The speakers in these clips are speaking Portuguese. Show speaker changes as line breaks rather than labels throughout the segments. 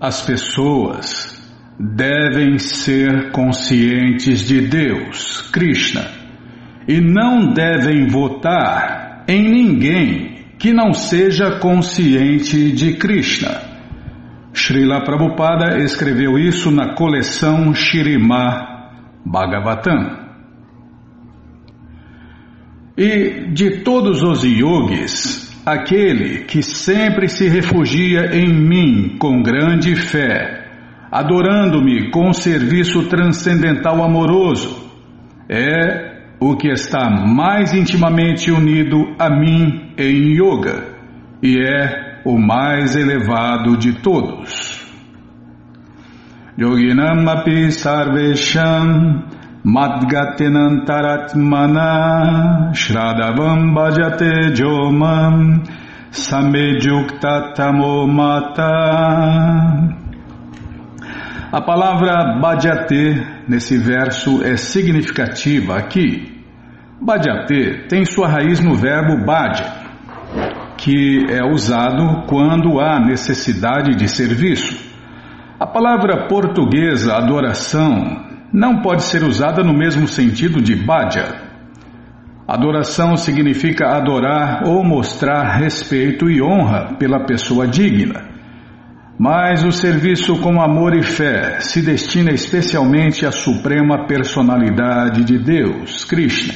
As pessoas devem ser conscientes de Deus, Krishna, e não devem votar em ninguém que não seja consciente de Krishna. Srila Prabhupada escreveu isso na coleção Shirimá Bhagavatam. E de todos os yogis, aquele que sempre se refugia em mim com grande fé, adorando-me com serviço transcendental amoroso, é o que está mais intimamente unido a mim em yoga e é o mais elevado de todos. Yoginam api sarvesham Madgatenantaratmana Shradavam Bhajate Jomam Samejukta Tamomata A palavra Bhajate nesse verso é significativa aqui. Bhajate tem sua raiz no verbo bhaja, que é usado quando há necessidade de serviço. A palavra portuguesa adoração não pode ser usada no mesmo sentido de bhaja. Adoração significa adorar ou mostrar respeito e honra pela pessoa digna. Mas o serviço com amor e fé se destina especialmente à suprema personalidade de Deus, Krishna.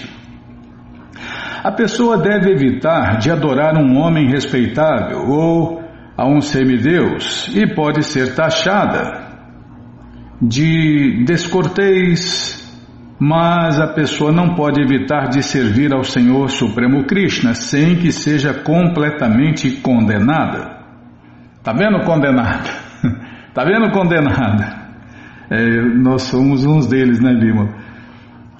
A pessoa deve evitar de adorar um homem respeitável ou a um semideus e pode ser taxada de descortês, mas a pessoa não pode evitar de servir ao Senhor Supremo Krishna sem que seja completamente condenada. Tá vendo condenada? tá vendo condenada? É, nós somos uns deles, né, Lima?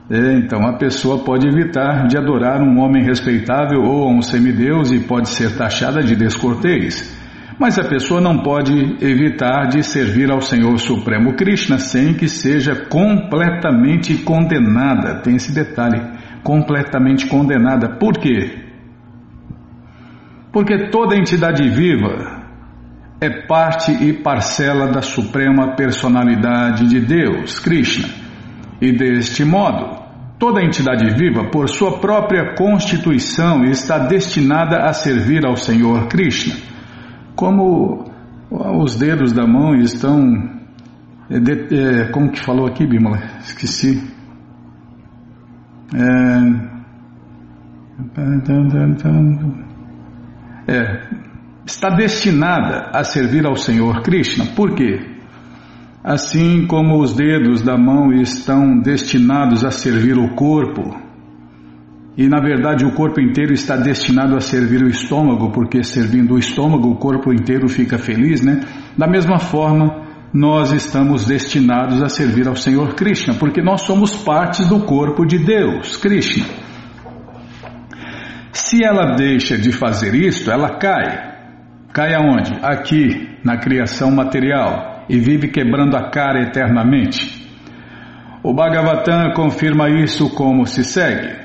É, então a pessoa pode evitar de adorar um homem respeitável ou um semideus e pode ser taxada de descortês. Mas a pessoa não pode evitar de servir ao Senhor Supremo Krishna sem que seja completamente condenada. Tem esse detalhe, completamente condenada. Por quê? Porque toda entidade viva é parte e parcela da suprema personalidade de Deus, Krishna. E deste modo, toda entidade viva, por sua própria constituição, está destinada a servir ao Senhor Krishna como os dedos da mão estão. É, é, como que falou aqui, Bímola? Esqueci. É, é, está destinada a servir ao Senhor Krishna. Por quê? Assim como os dedos da mão estão destinados a servir o corpo, e na verdade o corpo inteiro está destinado a servir o estômago, porque servindo o estômago o corpo inteiro fica feliz, né? Da mesma forma, nós estamos destinados a servir ao Senhor Krishna, porque nós somos parte do corpo de Deus, Krishna. Se ela deixa de fazer isto, ela cai. Cai aonde? Aqui, na criação material, e vive quebrando a cara eternamente. O Bhagavatam confirma isso como se segue.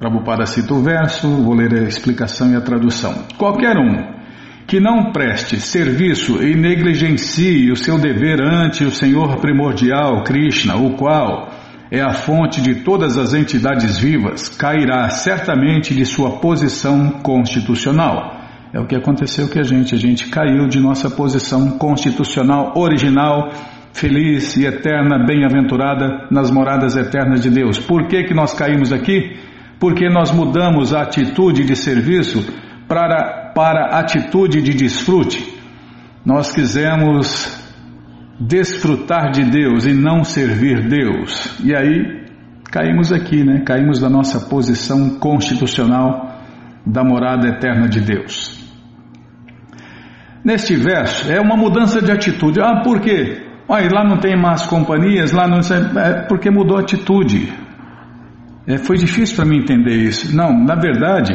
Prabhupada cita o verso, vou ler a explicação e a tradução. Qualquer um que não preste serviço e negligencie o seu dever ante o Senhor primordial, Krishna, o qual é a fonte de todas as entidades vivas, cairá certamente de sua posição constitucional. É o que aconteceu com a gente, a gente caiu de nossa posição constitucional original, feliz e eterna, bem-aventurada nas moradas eternas de Deus. Por que que nós caímos aqui? Porque nós mudamos a atitude de serviço para, para atitude de desfrute. Nós quisemos desfrutar de Deus e não servir Deus. E aí caímos aqui, né? Caímos da nossa posição constitucional da morada eterna de Deus. Neste verso é uma mudança de atitude. Ah, por quê? Olha, lá não tem más companhias, lá não é porque mudou a atitude. É, foi difícil para mim entender isso. Não, na verdade,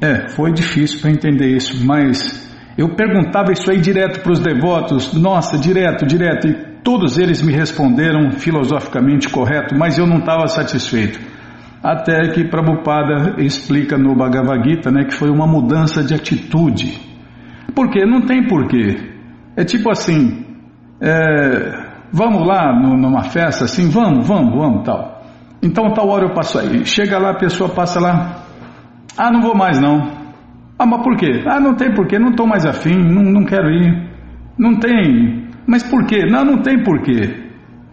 é, foi difícil para entender isso, mas eu perguntava isso aí direto para os devotos, nossa, direto, direto, e todos eles me responderam filosoficamente correto, mas eu não estava satisfeito. Até que Prabhupada explica no Bhagavad Gita né, que foi uma mudança de atitude. Por quê? Não tem porquê. É tipo assim, é, vamos lá numa festa assim, vamos, vamos, vamos, tal. Então tal hora eu passo aí. Chega lá, a pessoa passa lá, ah, não vou mais não. Ah, mas por quê? Ah, não tem porquê, não estou mais afim, não, não quero ir. Não tem. Mas por quê? Não, não tem porquê.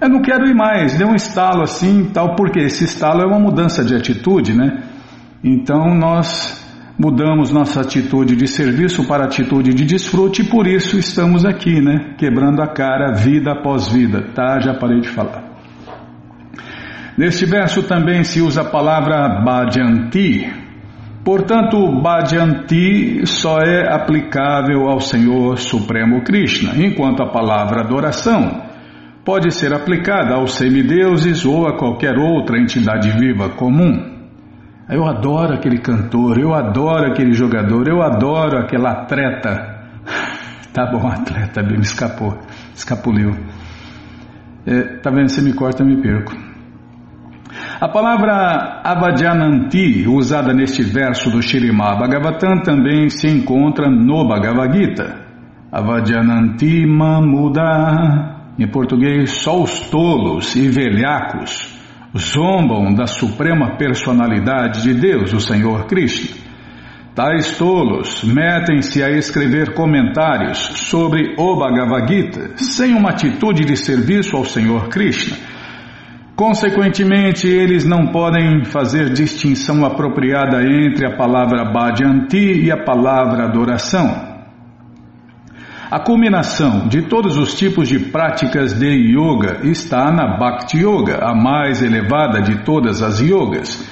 Eu não quero ir mais. Deu um estalo assim, tal, porque esse estalo é uma mudança de atitude, né? Então nós mudamos nossa atitude de serviço para atitude de desfrute e por isso estamos aqui, né? Quebrando a cara vida após vida, tá? Já parei de falar. Neste verso também se usa a palavra bhajanti. Portanto, bhajanti só é aplicável ao Senhor Supremo Krishna, enquanto a palavra adoração pode ser aplicada aos semideuses ou a qualquer outra entidade viva comum. Eu adoro aquele cantor, eu adoro aquele jogador, eu adoro aquela atleta. Tá bom, atleta, me escapou, escapuliu. É, tá vendo? Você me corta, eu me perco. A palavra Avadyananti, usada neste verso do Shirimá Bhagavatam, também se encontra no Bhagavad Gita. Avadyananti Mamuda. Em português, só os tolos e velhacos zombam da suprema personalidade de Deus, o Senhor Krishna. Tais tolos metem-se a escrever comentários sobre o Bhagavad Gita sem uma atitude de serviço ao Senhor Krishna. Consequentemente, eles não podem fazer distinção apropriada entre a palavra Bhajanti e a palavra adoração. A culminação de todos os tipos de práticas de yoga está na Bhakti Yoga, a mais elevada de todas as yogas.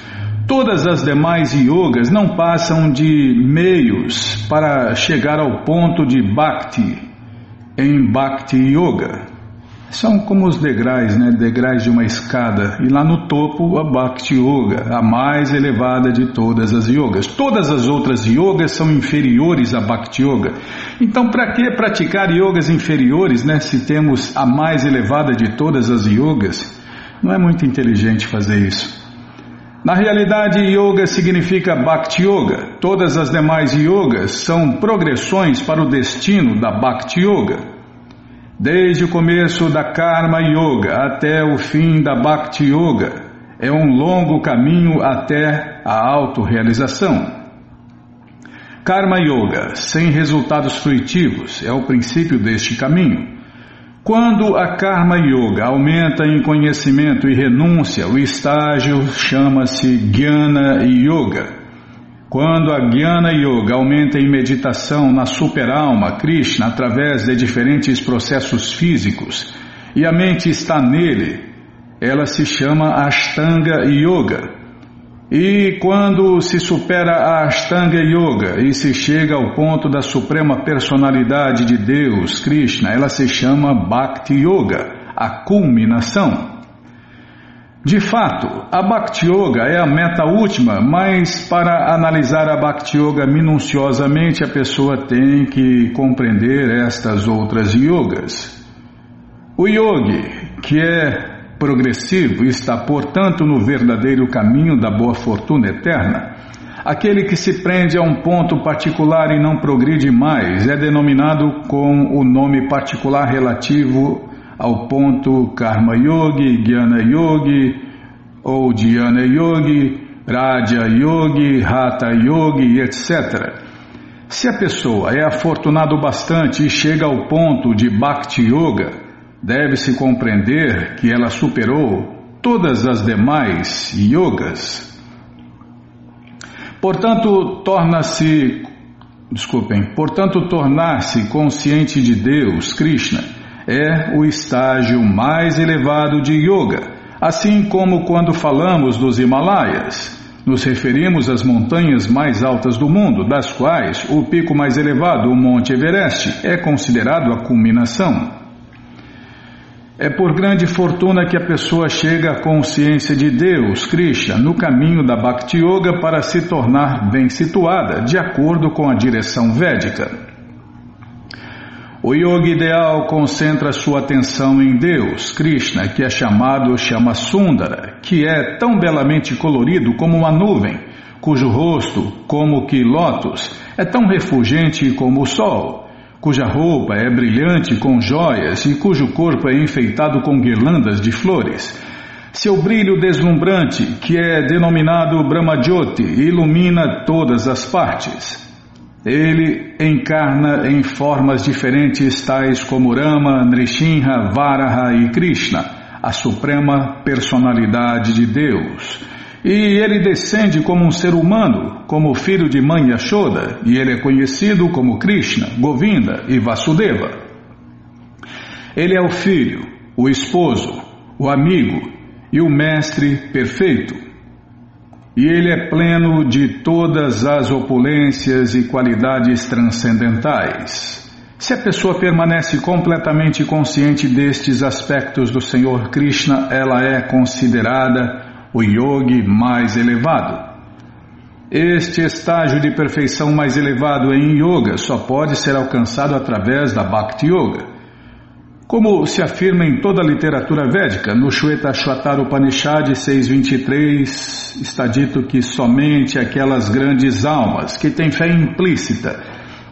Todas as demais yogas não passam de meios para chegar ao ponto de Bhakti em Bhakti Yoga. São como os degraus, né? Degraus de uma escada. E lá no topo, a Bhakti Yoga, a mais elevada de todas as yogas. Todas as outras yogas são inferiores à Bhakti Yoga. Então, para que praticar yogas inferiores, né? Se temos a mais elevada de todas as yogas, não é muito inteligente fazer isso. Na realidade, yoga significa Bhakti Yoga. Todas as demais yogas são progressões para o destino da Bhakti Yoga. Desde o começo da Karma Yoga até o fim da Bhakti Yoga, é um longo caminho até a autorrealização. Karma Yoga, sem resultados fruitivos, é o princípio deste caminho. Quando a Karma Yoga aumenta em conhecimento e renúncia, o estágio chama-se Jnana Yoga. Quando a Jnana Yoga aumenta em meditação na superalma Krishna através de diferentes processos físicos e a mente está nele, ela se chama Ashtanga Yoga. E quando se supera a Ashtanga Yoga e se chega ao ponto da suprema personalidade de Deus, Krishna, ela se chama Bhakti Yoga, a culminação. De fato, a Bhakti Yoga é a meta última, mas para analisar a Bhakti Yoga minuciosamente a pessoa tem que compreender estas outras yogas. O yogi, que é progressivo, está portanto no verdadeiro caminho da boa fortuna eterna. Aquele que se prende a um ponto particular e não progride mais é denominado com o nome particular relativo ao ponto Karma Yogi, Jnana Yogi ou Dhyana Yogi, Raja Yogi, Hatha Yogi, etc. Se a pessoa é afortunado bastante e chega ao ponto de Bhakti Yoga, deve-se compreender que ela superou todas as demais yogas. Portanto, torna-se, desculpem, portanto, tornar-se consciente de Deus, Krishna, é o estágio mais elevado de yoga, assim como quando falamos dos Himalaias. Nos referimos às montanhas mais altas do mundo, das quais o pico mais elevado, o Monte Everest, é considerado a culminação. É por grande fortuna que a pessoa chega à consciência de Deus, Krishna, no caminho da Bhakti Yoga para se tornar bem situada, de acordo com a direção védica. O yoga ideal concentra sua atenção em Deus, Krishna, que é chamado Chama Sundara, que é tão belamente colorido como uma nuvem, cujo rosto, como que lótus, é tão refulgente como o sol, cuja roupa é brilhante com joias e cujo corpo é enfeitado com guirlandas de flores. Seu brilho deslumbrante, que é denominado Brahmajyoti, ilumina todas as partes. Ele encarna em formas diferentes, tais como Rama, Nrishinha, Varaha e Krishna, a suprema personalidade de Deus. E ele descende como um ser humano, como filho de mãe Yashoda, e ele é conhecido como Krishna, Govinda e Vasudeva. Ele é o filho, o esposo, o amigo e o mestre perfeito. E ele é pleno de todas as opulências e qualidades transcendentais. Se a pessoa permanece completamente consciente destes aspectos do Senhor Krishna, ela é considerada o yogi mais elevado. Este estágio de perfeição mais elevado em yoga só pode ser alcançado através da Bhakti Yoga. Como se afirma em toda a literatura védica, no Shweta Shwatar Upanishad 6.23 está dito que somente aquelas grandes almas que têm fé implícita,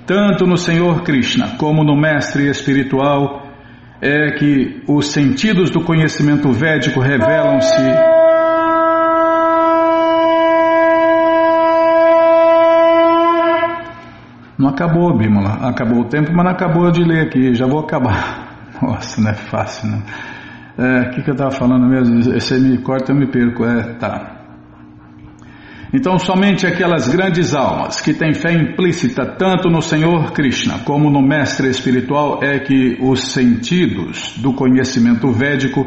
tanto no Senhor Krishna como no Mestre Espiritual, é que os sentidos do conhecimento védico revelam-se Não acabou, Bímola. Acabou o tempo, mas não acabou de ler aqui. Já vou acabar. Nossa, não é fácil, né? O é, que, que eu estava falando mesmo? Você me corta, eu me perco. É, tá. Então, somente aquelas grandes almas que têm fé implícita tanto no Senhor Krishna como no Mestre Espiritual é que os sentidos do conhecimento védico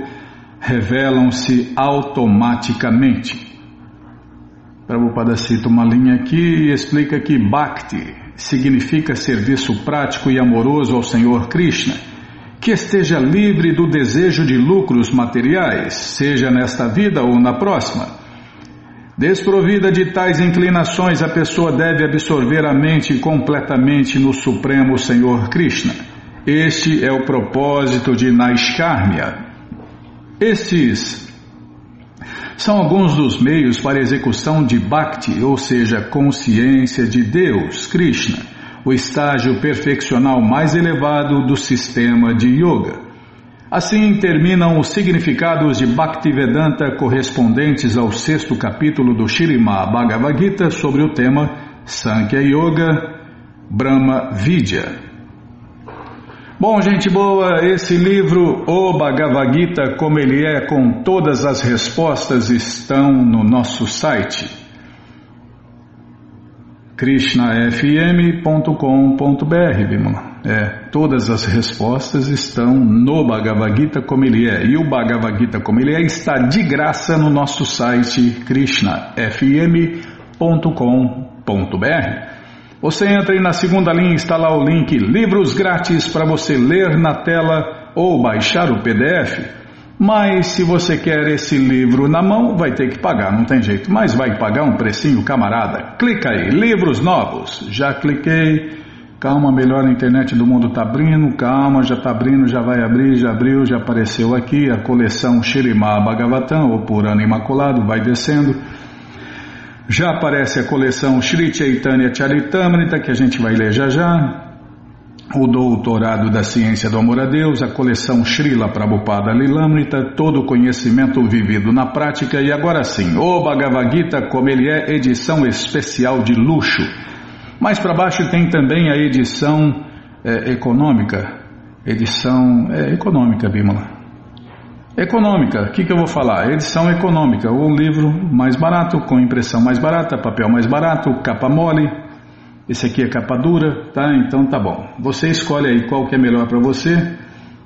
revelam-se automaticamente. Prabhupada cita uma linha aqui e explica que Bhakti, significa serviço prático e amoroso ao Senhor Krishna, que esteja livre do desejo de lucros materiais, seja nesta vida ou na próxima. Desprovida de tais inclinações, a pessoa deve absorver a mente completamente no Supremo Senhor Krishna. Este é o propósito de Naiskarmya. Estes são alguns dos meios para execução de Bhakti, ou seja, consciência de Deus, Krishna, o estágio perfeccional mais elevado do sistema de Yoga. Assim terminam os significados de Bhaktivedanta correspondentes ao sexto capítulo do Shirimá Bhagavad Gita sobre o tema Sankhya Yoga Brahma Vidya. Bom, gente boa, esse livro, O Bhagavad Gita, como ele é, com todas as respostas, estão no nosso site krishnafm.com.br, Bimala. É, todas as respostas estão no Bhagavad Gita como ele é. E o Bhagavad Gita como ele é está de graça no nosso site krishnafm.com.br. Você entra aí na segunda linha, está lá o link Livros Grátis para você ler na tela ou baixar o PDF. Mas se você quer esse livro na mão, vai ter que pagar, não tem jeito. Mas vai pagar um precinho, camarada. Clica aí, livros novos. Já cliquei. Calma, melhor a internet do mundo está abrindo. Calma, já está abrindo, já vai abrir, já abriu, já apareceu aqui a coleção Shirimá Bhagavatam, ou Purana Imaculado, vai descendo. Já aparece a coleção Sri Chaitanya Charitamrita, que a gente vai ler já já. O Doutorado da Ciência do Amor a Deus, a coleção Srila Prabhupada Lilamrita, todo o conhecimento vivido na prática. E agora sim, o Bhagavad Gita, como ele é, edição especial de luxo. Mais para baixo tem também a edição é, econômica. Edição é, econômica, Bimala. Econômica, o que, que eu vou falar? Edição econômica, ou livro mais barato, com impressão mais barata, papel mais barato, capa mole. Esse aqui é capa dura, tá? Então tá bom. Você escolhe aí qual que é melhor para você,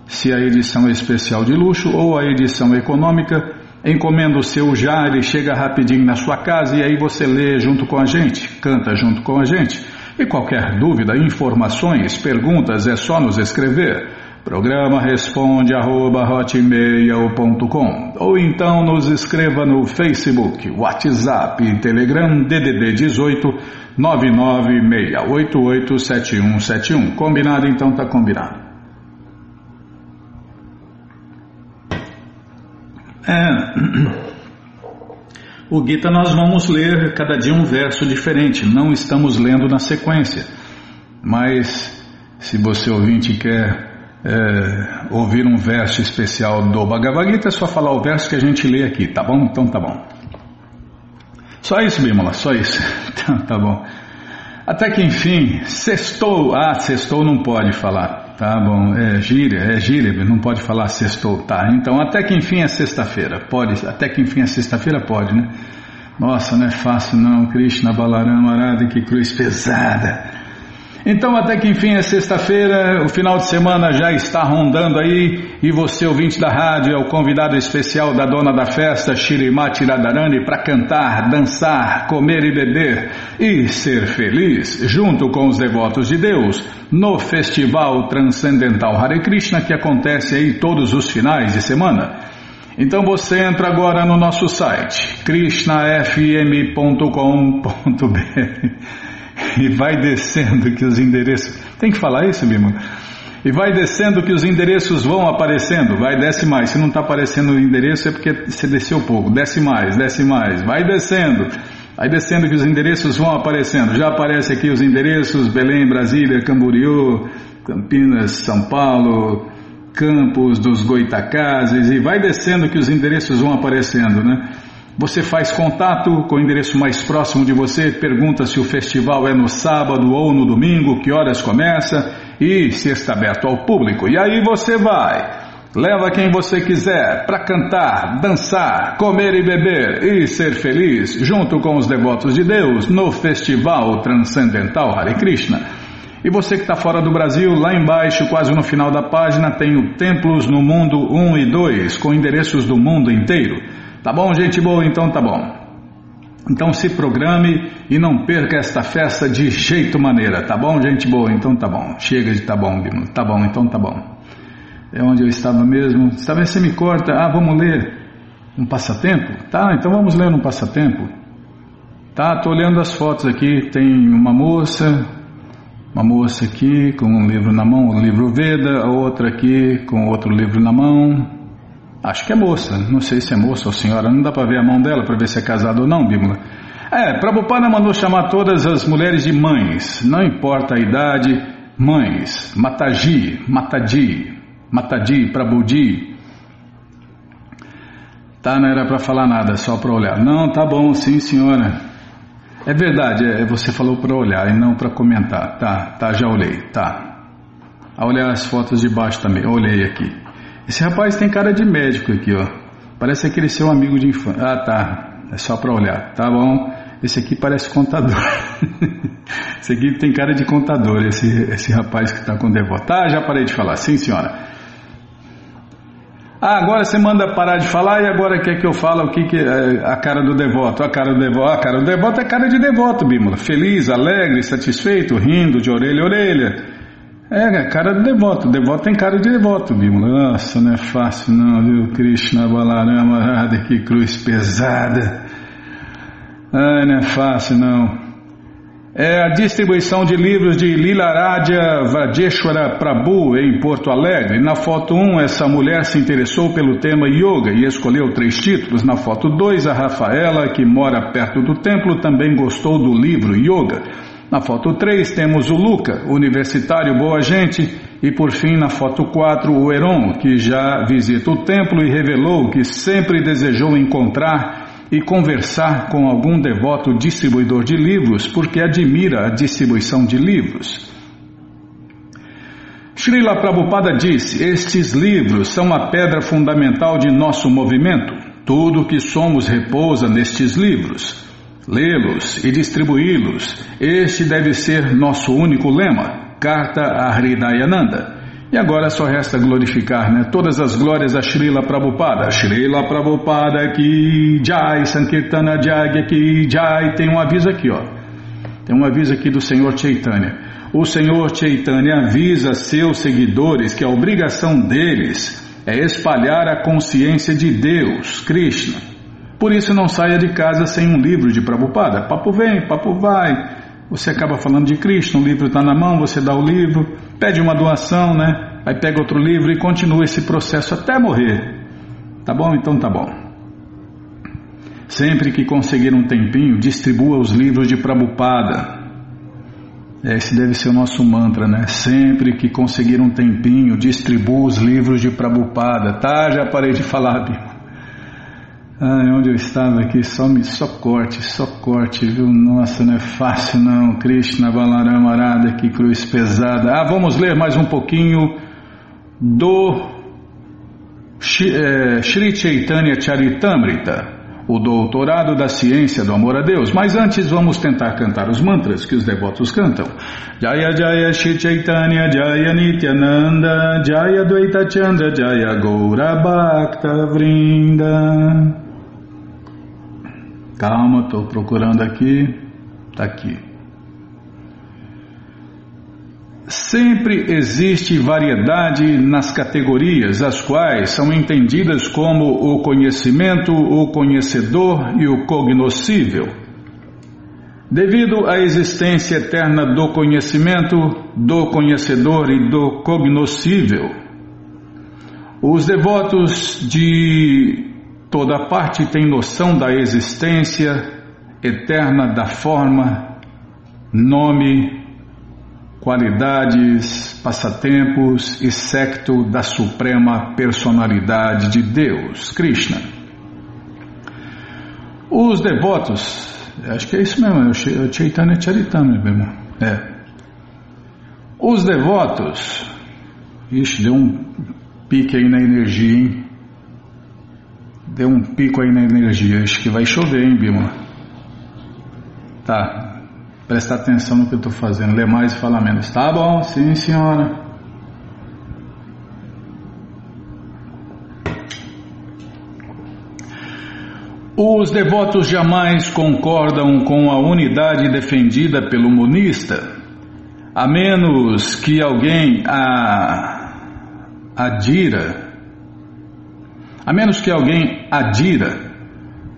se a edição é especial de luxo ou a edição econômica. Encomenda o seu já, ele chega rapidinho na sua casa e aí você lê junto com a gente, canta junto com a gente. E qualquer dúvida, informações, perguntas, é só nos escrever. Programa responde arroba hotmail.com ou então nos escreva no Facebook, WhatsApp e Telegram DDD 18 996887171. Combinado? Então tá combinado. É, O Gita nós vamos ler cada dia um verso diferente, não estamos lendo na sequência. Mas se você ouvinte quer é, ouvir um verso especial do Bhagavad Gita, é só falar o verso que a gente lê aqui, tá bom? Então tá bom. Só isso, Bimala, só isso. Então, tá bom. Até que enfim, sextou. Ah, sextou não pode falar. Tá bom, é gíria, é gíria, não pode falar sextou. Tá, então até que enfim é sexta-feira. Pode, até que enfim é sexta-feira pode, né? Nossa, não é fácil não, Krishna Balaram Arada, que cruz pesada. Então, até que enfim é sexta-feira, o final de semana já está rondando aí e você, ouvinte da rádio, é o convidado especial da dona da festa, Shirimati Radharani, para cantar, dançar, comer e beber e ser feliz, junto com os devotos de Deus, no Festival Transcendental Hare Krishna que acontece aí todos os finais de semana. Então você entra agora no nosso site krishnafm.com.br e vai descendo que os endereços. Tem que falar isso, Bima? E vai descendo que os endereços vão aparecendo. Vai, desce mais. Se não está aparecendo o endereço é porque você desceu pouco. Desce mais, desce mais. Vai descendo. Vai descendo que os endereços vão aparecendo. Já aparece aqui os endereços: Belém, Brasília, Camboriú, Campinas, São Paulo, Campos dos Goitacazes. E vai descendo que os endereços vão aparecendo, né? Você faz contato com o endereço mais próximo de você, pergunta se o festival é no sábado ou no domingo, que horas começa e se está aberto ao público. E aí você vai. Leva quem você quiser para cantar, dançar, comer e beber e ser feliz junto com os devotos de Deus no Festival Transcendental Hare Krishna. E você que está fora do Brasil, lá embaixo, quase no final da página, tem o Templos no Mundo 1 e 2, com endereços do mundo inteiro. Tá bom, gente boa? Então tá bom. Então se programe e não perca esta festa de jeito maneira, tá bom, gente boa? Então tá bom. Chega de tá bom, Bimo. Tá bom, então tá bom. É onde eu estava mesmo. Talvez você me corta. Ah, vamos ler um passatempo? Tá, então vamos ler um passatempo. Tá, tô olhando as fotos aqui. Tem uma moça, uma moça aqui com um livro na mão, o livro Veda, a outra aqui com outro livro na mão. Acho que é moça, não sei se é moça ou senhora, não dá para ver a mão dela para ver se é casada ou não, Bíblia. É, Prabhupada mandou chamar todas as mulheres de mães, não importa a idade, mães, Mataji, Matadi, Matadi, Prabhuji. Tá, não era para falar nada, só para olhar. Não, tá bom, sim senhora. É verdade, é, você falou para olhar e não para comentar. Tá, tá, já olhei, tá. A olhar as fotos de baixo também, olhei aqui. Esse rapaz tem cara de médico aqui, ó. Parece aquele seu amigo de infância. Ah, tá. É só para olhar. Tá bom. Esse aqui parece contador. esse aqui tem cara de contador, esse, esse rapaz que está com devoto. Tá, já parei de falar. Sim, senhora. Ah, agora você manda parar de falar e agora quer que eu fale o que, que é a cara do devoto? A cara do devoto, a cara do devoto é cara de devoto, Bímola. Feliz, alegre, satisfeito, rindo de orelha a orelha. É, cara de devoto. Devoto tem cara de devoto, Bímola. Nossa, não é fácil não, viu? Krishna Balarama, Radha, que cruz pesada. Ai, não é fácil não. É a distribuição de livros de Lilaradya Vajeshwara Prabhu em Porto Alegre. Na foto 1, essa mulher se interessou pelo tema yoga e escolheu três títulos. Na foto 2, a Rafaela, que mora perto do templo, também gostou do livro Yoga. Na foto 3 temos o Luca, universitário boa gente, e por fim na foto 4 o Heron, que já visita o templo e revelou que sempre desejou encontrar e conversar com algum devoto distribuidor de livros porque admira a distribuição de livros. Srila Prabhupada disse: Estes livros são a pedra fundamental de nosso movimento. Tudo o que somos repousa nestes livros lê-los e distribuí-los. Este deve ser nosso único lema. Carta a Hridayananda. E agora só resta glorificar, né? Todas as glórias a Srila Prabhupada. Srila Prabhupada que Jai, Sankirtana Jagya que Jai. Tem um aviso aqui, ó. Tem um aviso aqui do Senhor Chaitanya. O Senhor Chaitanya avisa seus seguidores que a obrigação deles é espalhar a consciência de Deus, Krishna por isso não saia de casa sem um livro de Prabhupada. Papo vem, papo vai. Você acaba falando de Cristo, um livro está na mão, você dá o livro, pede uma doação, né? Aí pega outro livro e continua esse processo até morrer. Tá bom? Então tá bom. Sempre que conseguir um tempinho, distribua os livros de Prabhupada. Esse deve ser o nosso mantra, né? Sempre que conseguir um tempinho, distribua os livros de Prabhupada. Tá, já parei de falar. Ah, onde eu estava aqui, só, me, só corte, só corte, viu? Nossa, não é fácil não. Krishna Balaram Arada, que cruz pesada. Ah, vamos ler mais um pouquinho do eh, Shri Chaitanya Charitamrita, o doutorado da ciência do amor a Deus. Mas antes vamos tentar cantar os mantras que os devotos cantam. Jaya Jaya Shri Chaitanya Jaya Nityananda Jaya Dvaita Chandra Jaya Gaura Bhakta Vrinda Calma, estou procurando aqui. Está aqui. Sempre existe variedade nas categorias, as quais são entendidas como o conhecimento, o conhecedor e o cognoscível. Devido à existência eterna do conhecimento, do conhecedor e do cognoscível, os devotos de Toda parte tem noção da existência eterna da forma, nome, qualidades, passatempos e secto da suprema personalidade de Deus, Krishna. Os devotos, acho que é isso mesmo, é o Chaitanya Charitamrita mesmo. É. Os devotos, ixi, deu um pique aí na energia, hein? Deu um pico aí na energia. Acho que vai chover, hein, Bima? Tá. Presta atenção no que eu estou fazendo. Lê mais e fala menos. Tá bom, sim, senhora. Os devotos jamais concordam com a unidade defendida pelo monista, a menos que alguém a adira a menos que alguém adira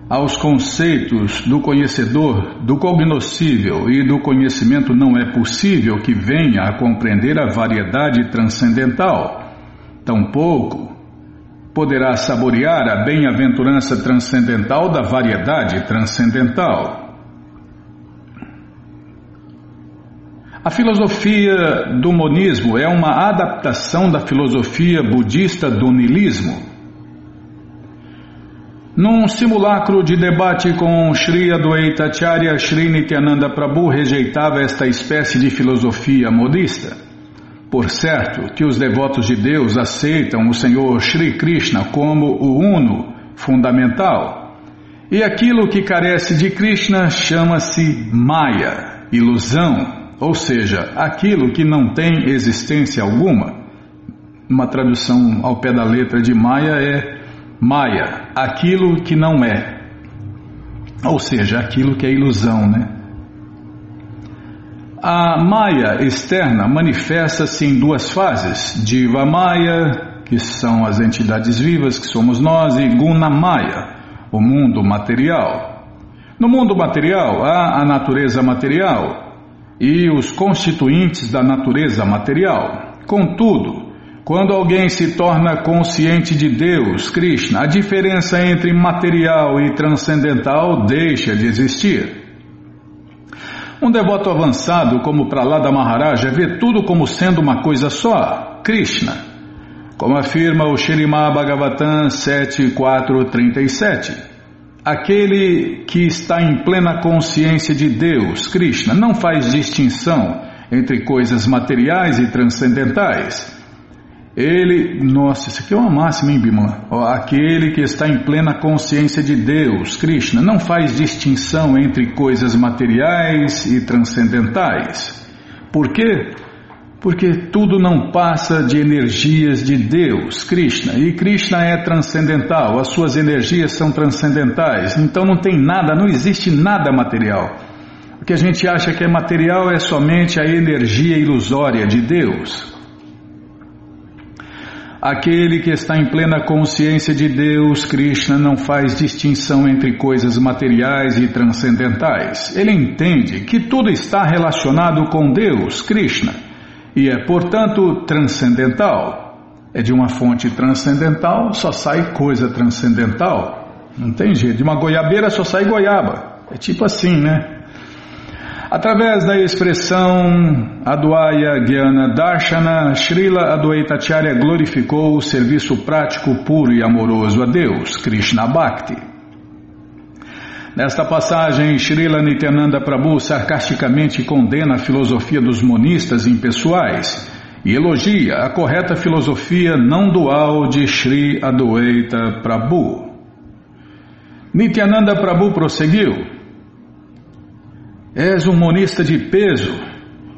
aos conceitos do conhecedor, do cognoscível e do conhecimento, não é possível que venha a compreender a variedade transcendental. Tampouco poderá saborear a bem-aventurança transcendental da variedade transcendental. A filosofia do monismo é uma adaptação da filosofia budista do niilismo num simulacro de debate com Sri Adwaita Acharya, Sri Nityananda Prabhu rejeitava esta espécie de filosofia modista. Por certo que os devotos de Deus aceitam o Senhor Sri Krishna como o uno fundamental. E aquilo que carece de Krishna chama-se Maya, ilusão, ou seja, aquilo que não tem existência alguma. Uma tradução ao pé da letra de Maya é Maya, aquilo que não é. Ou seja, aquilo que é ilusão, né? A Maya externa manifesta-se em duas fases: Diva Maya, que são as entidades vivas que somos nós, e Guna Maya, o mundo material. No mundo material há a natureza material e os constituintes da natureza material. Contudo, quando alguém se torna consciente de Deus, Krishna, a diferença entre material e transcendental deixa de existir. Um devoto avançado como Pralada Maharaja vê tudo como sendo uma coisa só, Krishna. Como afirma o Shirimá Bhagavatam 7437. Aquele que está em plena consciência de Deus, Krishna, não faz distinção entre coisas materiais e transcendentais. Ele, nossa, isso aqui é uma máxima, hein, Bimala? Aquele que está em plena consciência de Deus, Krishna, não faz distinção entre coisas materiais e transcendentais. Por quê? Porque tudo não passa de energias de Deus, Krishna, e Krishna é transcendental, as suas energias são transcendentais, então não tem nada, não existe nada material. O que a gente acha que é material é somente a energia ilusória de Deus. Aquele que está em plena consciência de Deus, Krishna, não faz distinção entre coisas materiais e transcendentais. Ele entende que tudo está relacionado com Deus, Krishna, e é, portanto, transcendental. É de uma fonte transcendental, só sai coisa transcendental. Não tem jeito. De uma goiabeira só sai goiaba. É tipo assim, né? Através da expressão Advaya Gyana Darshana, Srila Advaitacharya glorificou o serviço prático, puro e amoroso a Deus, Krishna Bhakti. Nesta passagem, Srila Nityananda Prabhu sarcasticamente condena a filosofia dos monistas impessoais e elogia a correta filosofia não dual de Sri Adwaita Prabhu. Nityananda Prabhu prosseguiu. És um monista de peso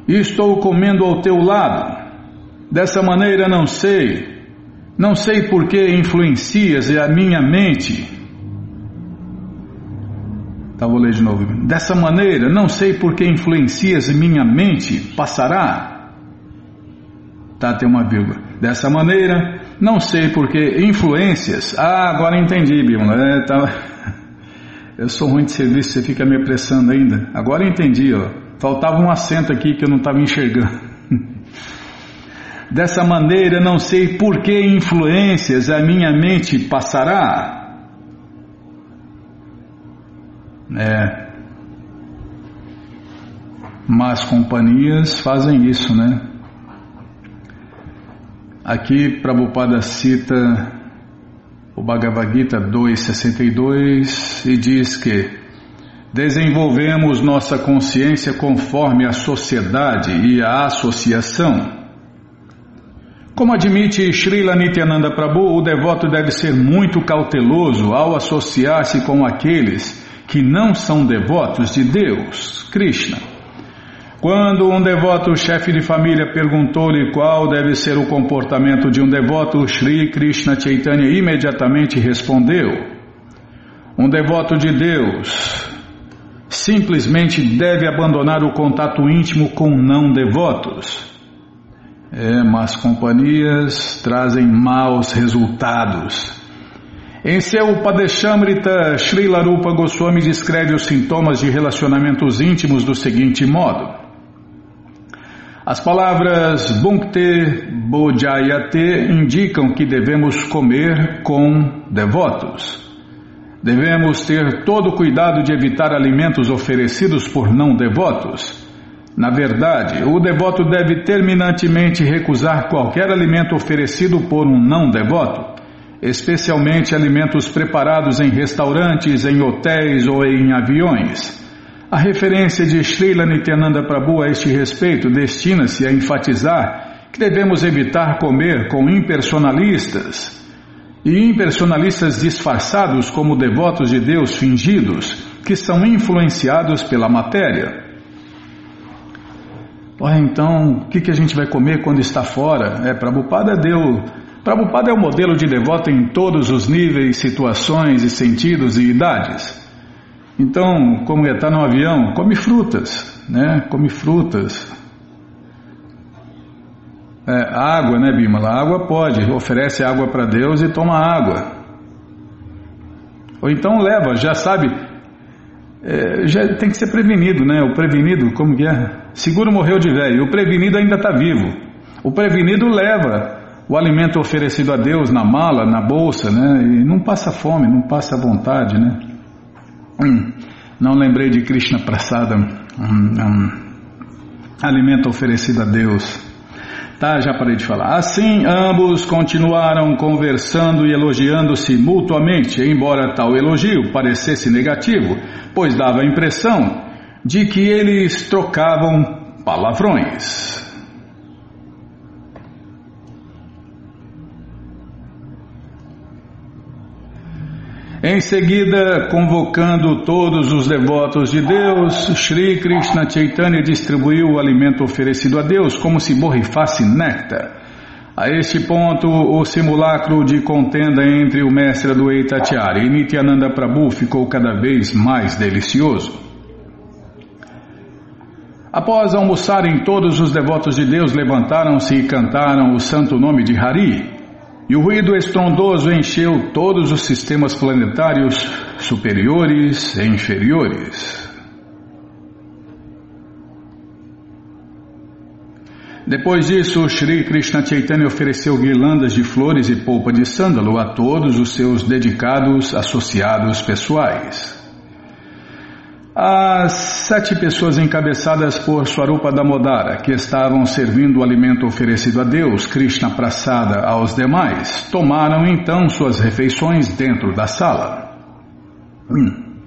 e estou comendo ao teu lado. Dessa maneira não sei, não sei por que influencias a minha mente. Tá, vou ler de novo. Dessa maneira, não sei por que influencias minha mente, passará. Tá, tem uma vírgula. Dessa maneira, não sei por que influências. Ah, agora entendi, Bíblia. É, tá... Eu sou ruim de serviço, você fica me apressando ainda. Agora eu entendi, ó. Faltava um acento aqui que eu não estava enxergando. Dessa maneira, não sei por que influências a minha mente passará. É. Mas companhias fazem isso, né? Aqui Prabhupada cita o Bhagavad Gita 2.62 e diz que desenvolvemos nossa consciência conforme a sociedade e a associação. Como admite Srila Nityananda Prabhu, o devoto deve ser muito cauteloso ao associar-se com aqueles que não são devotos de Deus, Krishna. Quando um devoto chefe de família perguntou-lhe qual deve ser o comportamento de um devoto, Sri Krishna Chaitanya imediatamente respondeu: Um devoto de Deus simplesmente deve abandonar o contato íntimo com não devotos. É, mas companhias trazem maus resultados. Em seu Padeshamrita, Sri Larupa Goswami descreve os sintomas de relacionamentos íntimos do seguinte modo. As palavras Bhunkte Bojayate indicam que devemos comer com devotos. Devemos ter todo o cuidado de evitar alimentos oferecidos por não devotos. Na verdade, o devoto deve terminantemente recusar qualquer alimento oferecido por um não devoto, especialmente alimentos preparados em restaurantes, em hotéis ou em aviões. A referência de Srila Nityananda Prabhu a este respeito destina-se a enfatizar que devemos evitar comer com impersonalistas e impersonalistas disfarçados como devotos de Deus fingidos, que são influenciados pela matéria. Olha, então, o que, que a gente vai comer quando está fora? É, Prabhupada deu. Prabhupada é o modelo de devoto em todos os níveis, situações e sentidos e idades. Então, como está no avião, come frutas, né? Come frutas. É, água, né, Bimala? Água pode, oferece água para Deus e toma água. Ou então leva, já sabe, é, já tem que ser prevenido, né? O prevenido, como que é? Seguro morreu de velho, o prevenido ainda está vivo. O prevenido leva o alimento oferecido a Deus na mala, na bolsa, né? E não passa fome, não passa vontade, né? Hum, não lembrei de Krishna Prasada, hum, alimento oferecido a Deus. Tá, já parei de falar. Assim, ambos continuaram conversando e elogiando-se mutuamente, embora tal elogio parecesse negativo, pois dava a impressão de que eles trocavam palavrões. Em seguida, convocando todos os devotos de Deus, Sri Krishna Chaitanya distribuiu o alimento oferecido a Deus como se borrifasse néctar. A este ponto, o simulacro de contenda entre o mestre do Eitacharya e Nityananda Prabhu ficou cada vez mais delicioso. Após almoçarem, todos os devotos de Deus levantaram-se e cantaram o santo nome de Hari. E o ruído estrondoso encheu todos os sistemas planetários superiores e inferiores. Depois disso, Sri Krishna Chaitanya ofereceu guirlandas de flores e polpa de sândalo a todos os seus dedicados associados pessoais. As sete pessoas encabeçadas por Swarupa Damodara, que estavam servindo o alimento oferecido a Deus, Krishna Prasada, aos demais, tomaram então suas refeições dentro da sala. Hum.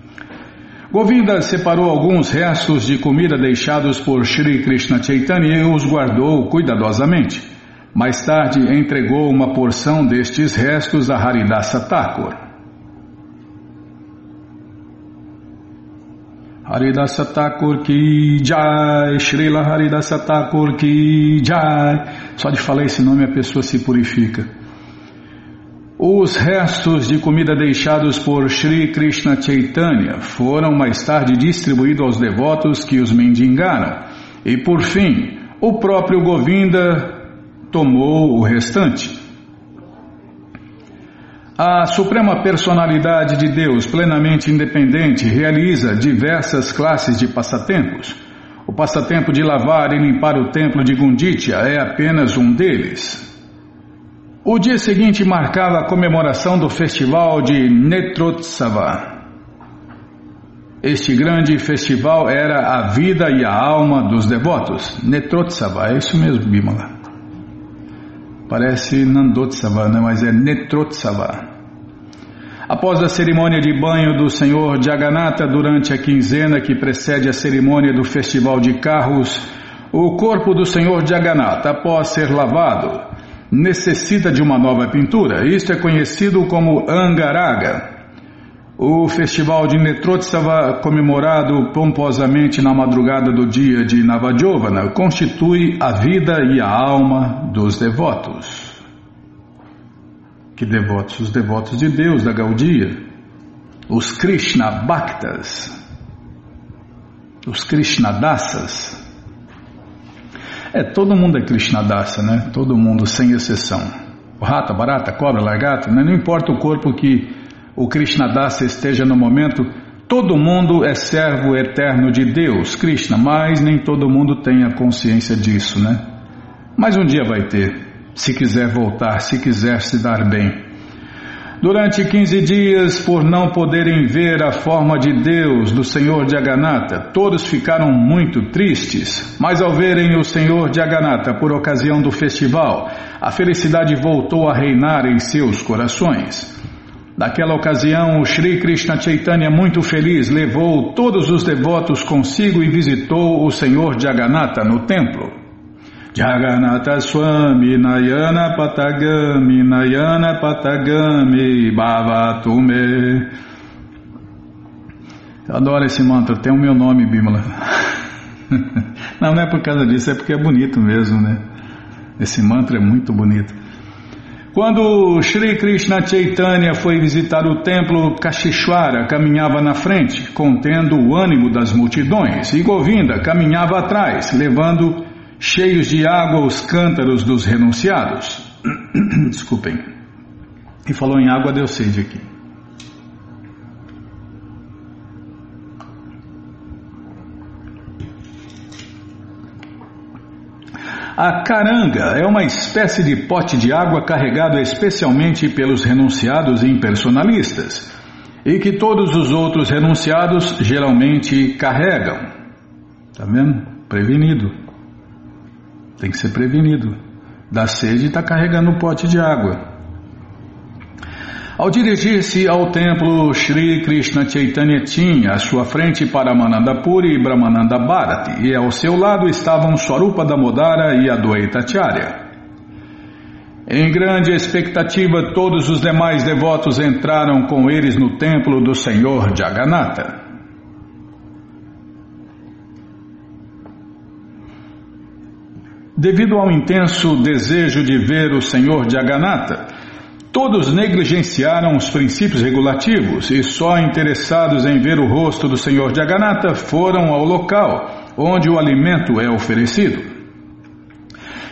Govinda separou alguns restos de comida deixados por Sri Krishna Chaitanya e os guardou cuidadosamente. Mais tarde entregou uma porção destes restos a Haridasa Thakur. Haridasa Thakur ki jai, Srila Haridasa Thakur jai. Só de falar esse nome a pessoa se purifica. Os restos de comida deixados por Sri Krishna Chaitanya foram mais tarde distribuídos aos devotos que os mendigaram. E por fim, o próprio Govinda tomou o restante. A Suprema Personalidade de Deus, plenamente independente, realiza diversas classes de passatempos. O passatempo de lavar e limpar o templo de Gunditya é apenas um deles. O dia seguinte marcava a comemoração do festival de Netrotsava. Este grande festival era a vida e a alma dos devotos. Netrotsava, é isso mesmo, Bimala. Parece Nandotsava, né? mas é Netrotsava. Após a cerimônia de banho do Senhor Jagannatha durante a quinzena que precede a cerimônia do festival de carros, o corpo do Senhor Jagannatha, após ser lavado, necessita de uma nova pintura. Isto é conhecido como Angaraga. O festival de Netrotsava, comemorado pomposamente na madrugada do dia de Navajovana, constitui a vida e a alma dos devotos. Que devotos? Os devotos de Deus, da Gaudia. Os Krishna Bhaktas. Os Krishna Dasas. É, todo mundo é Krishnadasa, né? Todo mundo, sem exceção. Rata, barata, cobra, largata, né? não importa o corpo que o Krishnadasa esteja no momento, todo mundo é servo eterno de Deus, Krishna, mas nem todo mundo tem a consciência disso, né? Mas um dia vai ter, se quiser voltar, se quiser se dar bem. Durante 15 dias, por não poderem ver a forma de Deus do Senhor Jagannatha, todos ficaram muito tristes. Mas ao verem o Senhor Jagannatha por ocasião do festival, a felicidade voltou a reinar em seus corações. Naquela ocasião, o Sri Krishna Chaitanya, muito feliz, levou todos os devotos consigo e visitou o Senhor Jagannatha no templo. Jagannatha Swami Nayana Patagami Nayana Patagami Bhavatume Eu adoro esse mantra, tem o meu nome, Bimala. Não, não é por causa disso, é porque é bonito mesmo, né? Esse mantra é muito bonito. Quando Sri Krishna Chaitanya foi visitar o templo, Kashishwara caminhava na frente, contendo o ânimo das multidões, e Govinda caminhava atrás, levando cheios de água os cântaros dos renunciados. Desculpem. E falou em água, deu sede aqui. A caranga é uma espécie de pote de água carregado especialmente pelos renunciados impersonalistas e que todos os outros renunciados geralmente carregam. Tá vendo? Prevenido. Tem que ser prevenido. Da sede está carregando um pote de água. Ao dirigir-se ao templo, Sri Krishna Chaitanya tinha à sua frente Paramanandapuri e Brahmananda Bharati, e ao seu lado estavam Swarupa Damodara e Adwaita Acharya. Em grande expectativa, todos os demais devotos entraram com eles no templo do Senhor Jagannatha. Devido ao intenso desejo de ver o Senhor Jagannatha, todos negligenciaram os princípios regulativos e só interessados em ver o rosto do Senhor Jagannatha foram ao local onde o alimento é oferecido.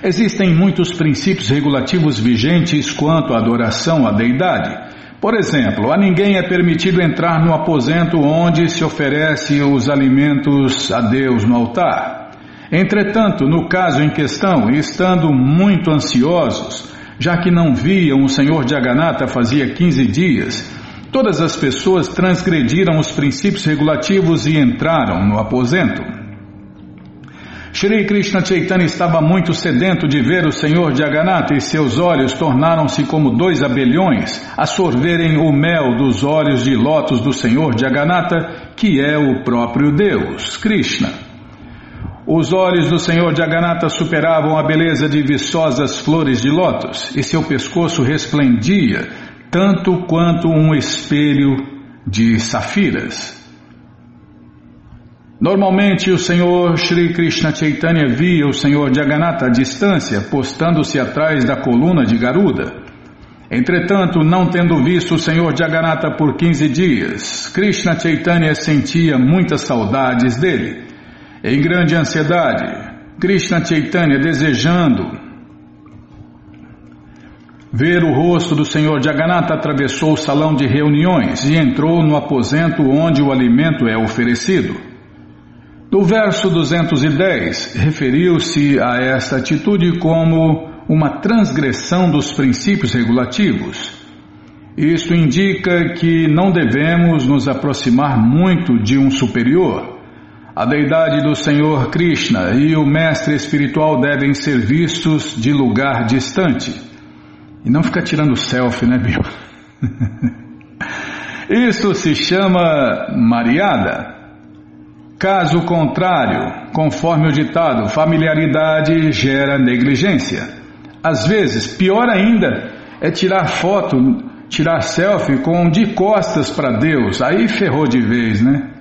Existem muitos princípios regulativos vigentes quanto à adoração à deidade. Por exemplo, a ninguém é permitido entrar no aposento onde se oferece os alimentos a Deus no altar. Entretanto, no caso em questão, estando muito ansiosos, já que não viam o Senhor Jagannatha fazia 15 dias, todas as pessoas transgrediram os princípios regulativos e entraram no aposento. Shri Krishna Chaitanya estava muito sedento de ver o Senhor Jagannatha e seus olhos tornaram-se como dois abelhões a sorverem o mel dos olhos de lótus do Senhor Jagannatha, que é o próprio Deus, Krishna. Os olhos do Senhor Jagannatha superavam a beleza de viçosas flores de lótus e seu pescoço resplendia tanto quanto um espelho de safiras. Normalmente o Senhor Sri Krishna Chaitanya via o Senhor Jagannatha à distância, postando-se atrás da coluna de Garuda. Entretanto, não tendo visto o Senhor Jagannatha por 15 dias, Krishna Chaitanya sentia muitas saudades dele. Em grande ansiedade, Krishna Chaitanya desejando ver o rosto do Senhor Jagannatha atravessou o salão de reuniões e entrou no aposento onde o alimento é oferecido. No verso 210, referiu-se a esta atitude como uma transgressão dos princípios regulativos. Isto indica que não devemos nos aproximar muito de um superior a deidade do Senhor Krishna e o mestre espiritual devem ser vistos de lugar distante. E não ficar tirando selfie, né, Bima? Isso se chama mariada. Caso contrário, conforme o ditado, familiaridade gera negligência. Às vezes, pior ainda, é tirar foto, tirar selfie com de costas para Deus. Aí ferrou de vez, né?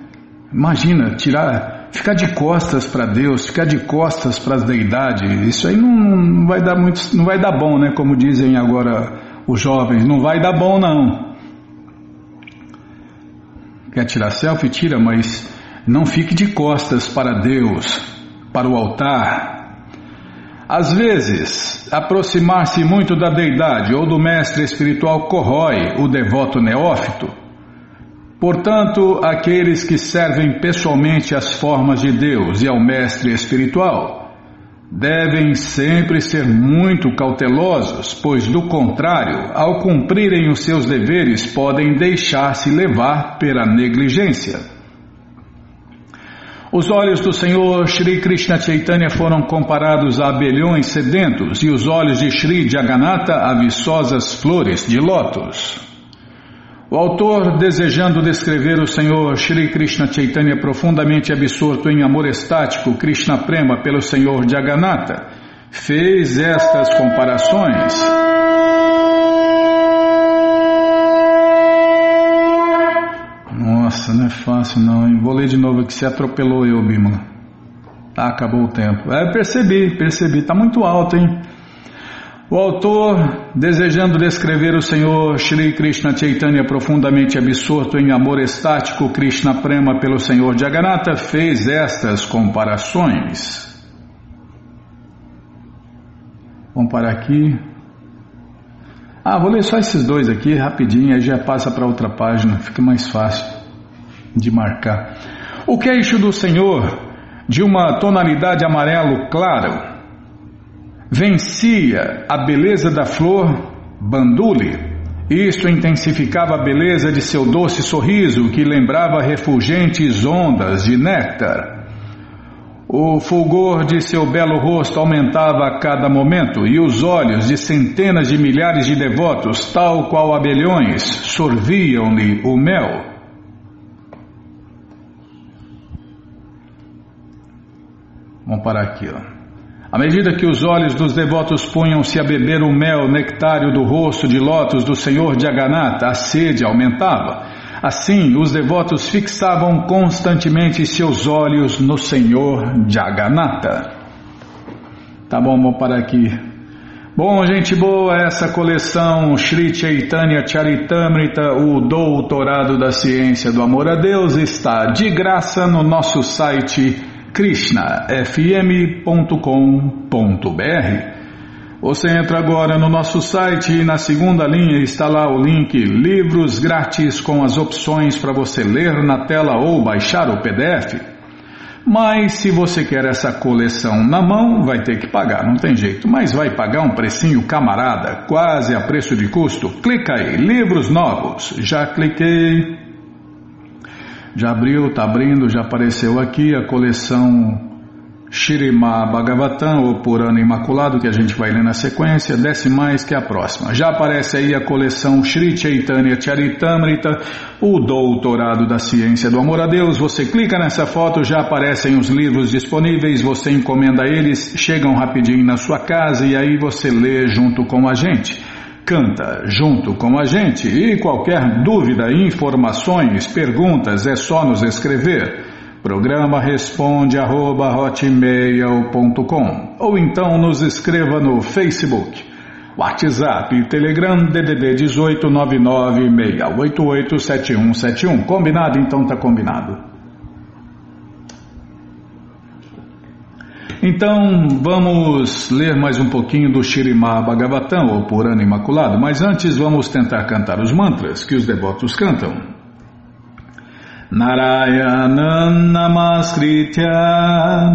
Imagina, tirar, ficar de costas para Deus, ficar de costas para as deidades, isso aí não, não, vai dar muito, não vai dar bom, né? Como dizem agora os jovens, não vai dar bom não. Quer tirar selfie? Tira, mas não fique de costas para Deus, para o altar. Às vezes, aproximar-se muito da deidade ou do mestre espiritual corrói o devoto neófito Portanto, aqueles que servem pessoalmente às formas de Deus e ao Mestre espiritual devem sempre ser muito cautelosos, pois, do contrário, ao cumprirem os seus deveres, podem deixar-se levar pela negligência. Os olhos do Senhor Sri Krishna Chaitanya foram comparados a abelhões sedentos e os olhos de Sri Jagannatha a viçosas flores de lótus. O autor, desejando descrever o Senhor Shri Krishna Chaitanya profundamente absorto em amor estático, Krishna Prema, pelo Senhor Jagannatha, fez estas comparações. Nossa, não é fácil não, hein? Vou ler de novo que se atropelou eu, Bímola. Tá, acabou o tempo. É, percebi, percebi, tá muito alto, hein? O autor, desejando descrever o Senhor Shri Krishna Chaitanya profundamente absorto em amor estático Krishna Prema pelo Senhor Jagannatha, fez estas comparações. Vamos parar aqui. Ah, vou ler só esses dois aqui rapidinho, aí já passa para outra página, fica mais fácil de marcar. O queixo do Senhor, de uma tonalidade amarelo claro, vencia a beleza da flor bandule. Isto intensificava a beleza de seu doce sorriso, que lembrava refulgentes ondas de néctar. O fulgor de seu belo rosto aumentava a cada momento, e os olhos de centenas de milhares de devotos, tal qual abelhões, sorviam-lhe o mel. Vamos parar aqui, ó. À medida que os olhos dos devotos punham-se a beber o mel nectário do rosto de lótus do Senhor Jagannatha, a sede aumentava. Assim, os devotos fixavam constantemente seus olhos no Senhor Jagannatha. Tá bom, vamos parar aqui. Bom, gente boa, essa coleção Sri Chaitanya Charitamrita, o Doutorado da Ciência do Amor a Deus, está de graça no nosso site krishnafm.com.br. Você entra agora no nosso site e na segunda linha está lá o link Livros Grátis com as opções para você ler na tela ou baixar o PDF. Mas se você quer essa coleção na mão, vai ter que pagar, não tem jeito. Mas vai pagar um precinho camarada, quase a preço de custo. Clica aí, livros novos. Já cliquei. Já abriu, está abrindo, já apareceu aqui a coleção Shirima Bhagavatam, ou Purana Imaculado, que a gente vai ler na sequência, desce mais que a próxima. Já aparece aí a coleção Sri Chaitanya Charitamrita, o Doutorado da Ciência do Amor a Deus. Você clica nessa foto, já aparecem os livros disponíveis, você encomenda eles, chegam rapidinho na sua casa e aí você lê junto com a gente. Canta junto com a gente e qualquer dúvida, informações, perguntas, é só nos escrever. Programa responde arroba ou então nos escreva no Facebook, WhatsApp e Telegram DDD 18996887171. Combinado? Então tá combinado. Então vamos ler mais um pouquinho do Shirimá Bhagavatam ou Purana Imaculado, mas antes vamos tentar cantar os mantras que os devotos cantam. Narayanam Namaskritya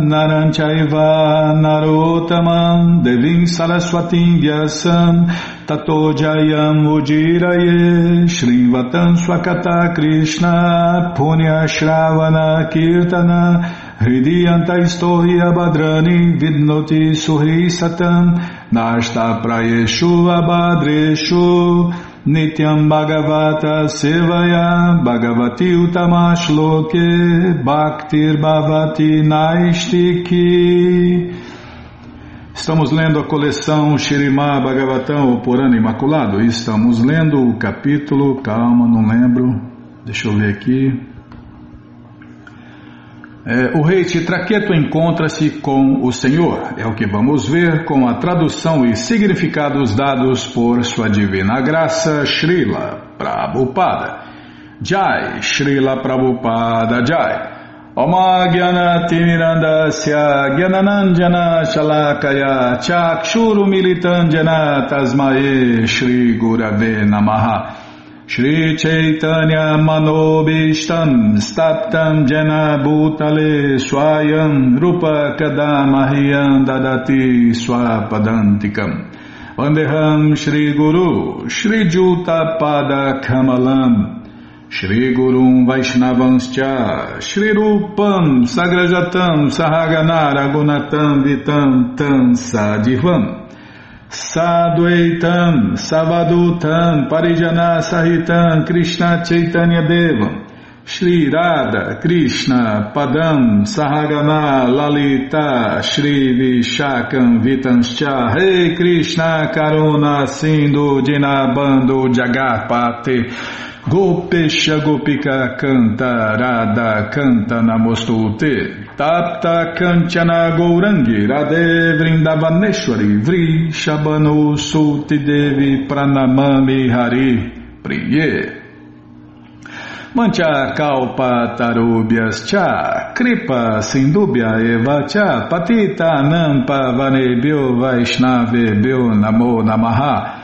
Naranchaiva Narotamam Devim Saraswatim Vyasam Tato Jayam Krishna Punya Shravana Kirtana Hridiyanta Istohya Badrani Vidnoti Suhi Satam Nashta Prayeshu Abadreshu Nityam Bhagavata Sevaya Bhagavati Utamashloke Bhaktir Bhavati Naistiki Estamos lendo a coleção Shirimá Bhagavatam, o Purana Imaculado. Estamos lendo o capítulo, calma, não lembro, deixa eu ver aqui. É, o rei Titraqueto encontra-se com o Senhor, é o que vamos ver com a tradução e significados dados por Sua Divina Graça, Srila Prabhupada. Jai, Srila Prabhupada Jai. Oma Gyana Timirandasya Gyananandjana Shalakaya Chakshuru Militandjana Tasmae Shri Gurave Namaha Shri Chaitanya Manobishtam Staptam Jena Bhutale Swayam Rupa Kadamahyam Dadati Swapadantikam. Vandeham Shri Guru Shri Juta Pada Kamalam. Shri Gurum Vaishnavanscha Shri Rupam Sagrajatam Sahagana Ragunatam Vitam Tam Sadhuaitam, Savadutam, Parijana Sahitam, Krishna Chaitanya Devam, Shri Radha, Krishna, Padam, Sahagana, Lalita, Shri Vishakam, Vitanscha, Rei Krishna, Karuna, Sindhu, Dinabando, Jagarpate, Gopesha Gopika Canta Radha Canta Namostute Tapta Kanchana Gourangi Radhe Vrindavaneshwari Vri Shabano Suti Devi Pranamami Hari Priye. Mancha Kalpa Tarubhyas Cha Kripa Sindubhya Eva Cha Patita Nampa Vanebhyo Vaishnavebhyo Namo Namaha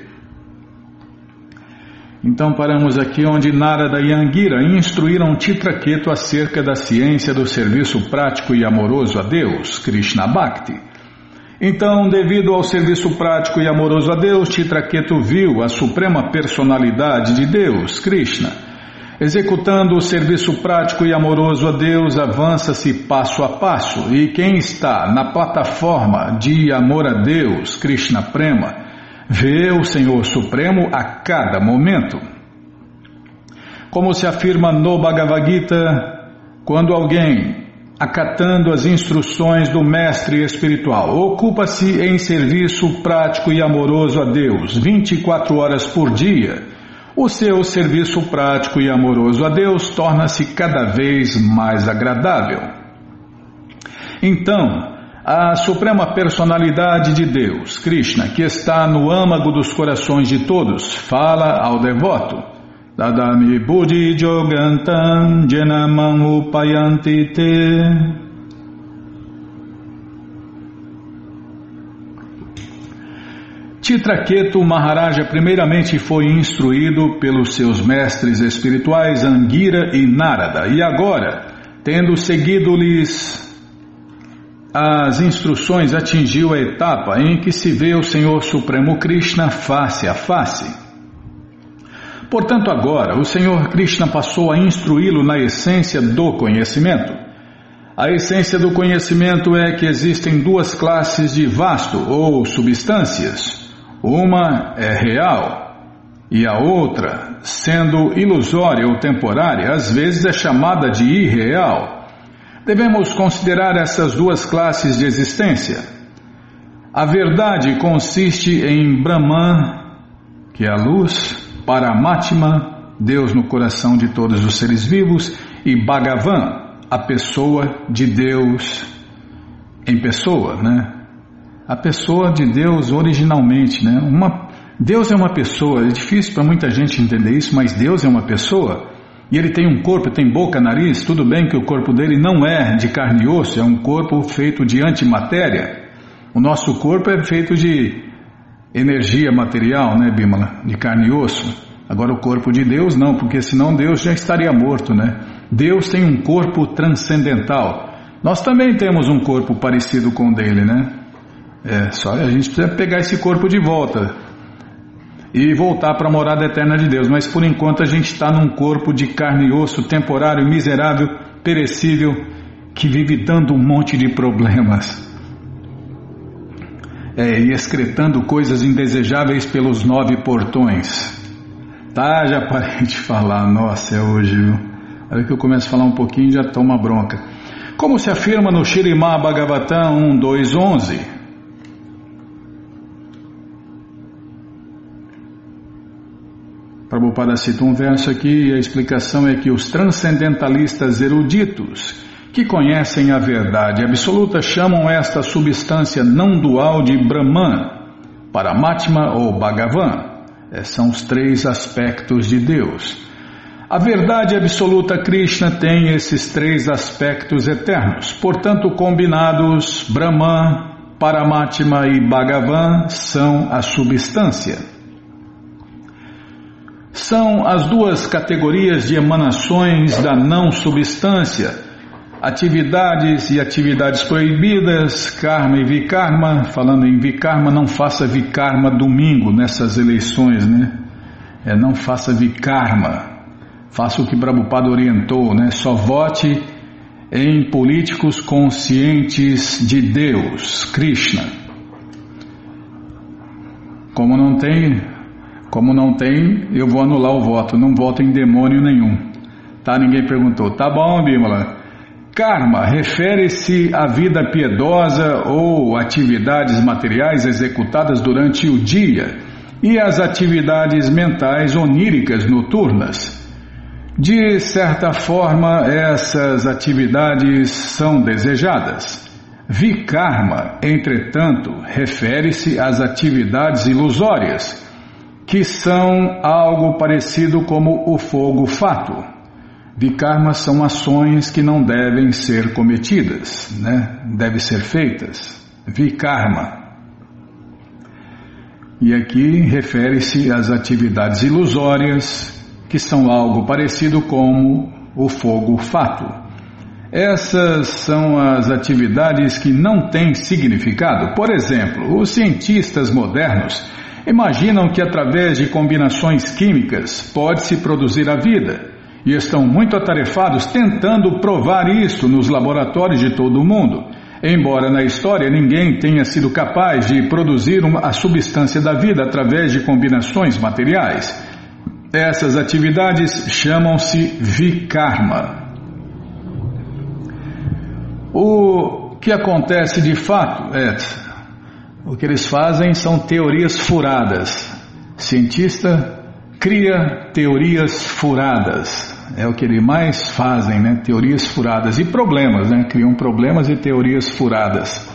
então paramos aqui onde Narada e Angira instruíram Titraketu acerca da ciência do serviço prático e amoroso a Deus, Krishna Bhakti. Então, devido ao serviço prático e amoroso a Deus, Titraketu viu a suprema personalidade de Deus, Krishna. Executando o serviço prático e amoroso a Deus, avança-se passo a passo, e quem está na plataforma de amor a Deus, Krishna Prema, vê o Senhor Supremo a cada momento. Como se afirma no Bhagavad Gita, quando alguém, acatando as instruções do mestre espiritual, ocupa-se em serviço prático e amoroso a Deus 24 horas por dia, o seu serviço prático e amoroso a Deus torna-se cada vez mais agradável. Então, A suprema personalidade de Deus, Krishna, que está no âmago dos corações de todos, fala ao devoto. Dadami Buddhi Jogantam Janamam Upayanti Te Titraketu Maharaja primeiramente foi instruído pelos seus mestres espirituais Angira e Narada, e agora, tendo seguido-lhes as instruções, atingiu a etapa em que se vê o Senhor Supremo Krishna face a face. Portanto, agora, o Senhor Krishna passou a instruí-lo na essência do conhecimento. A essência do conhecimento é que existem duas classes de vasto ou substâncias uma é real e a outra, sendo ilusória ou temporária, às vezes é chamada de irreal. Devemos considerar essas duas classes de existência. A verdade consiste em Brahman, que é a luz, Paramatma, Deus no coração de todos os seres vivos, e Bhagavan, a pessoa de Deus em pessoa, né? a pessoa de Deus originalmente, né? Uma, Deus é uma pessoa, é difícil para muita gente entender isso, mas Deus é uma pessoa e ele tem um corpo, tem boca, nariz, tudo bem que o corpo dele não é de carne e osso, é um corpo feito de antimatéria. O nosso corpo é feito de energia material, né, Bimala? De carne e osso. Agora o corpo de Deus não, porque senão Deus já estaria morto, né? Deus tem um corpo transcendental. Nós também temos um corpo parecido com o dele, né? É, só a gente precisa pegar esse corpo de volta e voltar para a morada eterna de Deus. Mas por enquanto a gente está num corpo de carne e osso temporário, miserável, perecível, que vive dando um monte de problemas. É, e excretando coisas indesejáveis pelos nove portões. Tá, já parei de falar, nossa, é hoje, viu? Aí que eu começo a falar um pouquinho já toma bronca. Como se afirma no Shirimá Bhagavatam 1.2.11, Prabhupada cita um verso aqui e a explicação é que os transcendentalistas eruditos que conhecem a verdade absoluta chamam esta substância não dual de Brahman, Paramatma ou Bhagavan. É, são os três aspectos de Deus. A verdade absoluta Krishna tem esses três aspectos eternos, portanto, combinados, Brahman, Paramatma e Bhagavan são a substância são as duas categorias de emanações da não substância, atividades e atividades proibidas, karma e vikarma. Falando em vikarma, não faça vikarma domingo nessas eleições, né? É, não faça vikarma. Faça o que Prabhupada orientou, né? Só vote em políticos conscientes de Deus, Krishna. Como não tem como não tem, eu vou anular o voto, não voto em demônio nenhum. Tá? Ninguém perguntou. Tá bom, Bímola. Karma refere-se à vida piedosa ou atividades materiais executadas durante o dia e às atividades mentais oníricas noturnas. De certa forma, essas atividades são desejadas. Vikarma, entretanto, refere-se às atividades ilusórias que são algo parecido como o fogo fato. Vikarmas são ações que não devem ser cometidas, né? devem ser feitas. Vikarma. E aqui refere-se às atividades ilusórias, que são algo parecido como o fogo fato. Essas são as atividades que não têm significado. Por exemplo, os cientistas modernos Imaginam que através de combinações químicas pode-se produzir a vida e estão muito atarefados tentando provar isso nos laboratórios de todo o mundo, embora na história ninguém tenha sido capaz de produzir uma, a substância da vida através de combinações materiais. Essas atividades chamam-se Vikarma. O que acontece de fato é o que eles fazem são teorias furadas. Cientista cria teorias furadas. É o que eles mais fazem, né? Teorias furadas e problemas, né? Criam problemas e teorias furadas.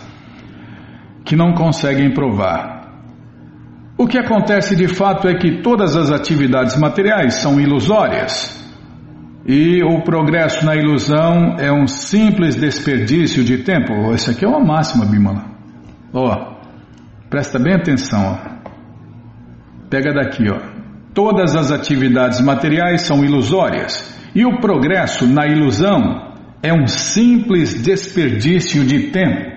que não conseguem provar. O que acontece de fato é que todas as atividades materiais são ilusórias. E o progresso na ilusão é um simples desperdício de tempo. Isso aqui é uma máxima, Bimala. Ó, oh, presta bem atenção. Ó. Pega daqui, ó. Todas as atividades materiais são ilusórias. E o progresso na ilusão é um simples desperdício de tempo.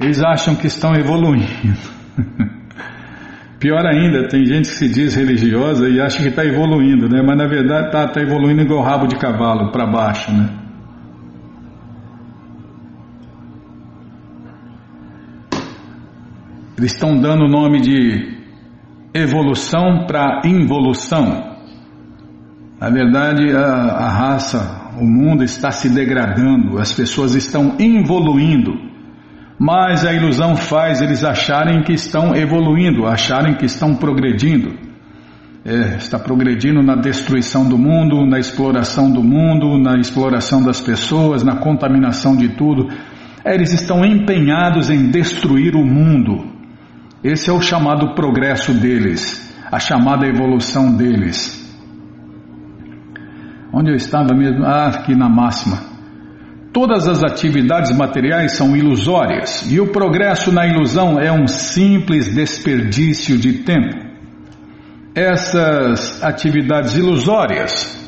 Eles acham que estão evoluindo. Pior ainda, tem gente que se diz religiosa e acha que está evoluindo, né? Mas na verdade está tá evoluindo igual rabo de cavalo, para baixo, né? Eles estão dando o nome de evolução para involução. Na verdade, a, a raça, o mundo está se degradando, as pessoas estão involuindo mas a ilusão faz eles acharem que estão evoluindo, acharem que estão progredindo. É, está progredindo na destruição do mundo, na exploração do mundo, na exploração das pessoas, na contaminação de tudo. É, eles estão empenhados em destruir o mundo. Esse é o chamado progresso deles, a chamada evolução deles. Onde eu estava mesmo? Ah, aqui na máxima. Todas as atividades materiais são ilusórias e o progresso na ilusão é um simples desperdício de tempo. Essas atividades ilusórias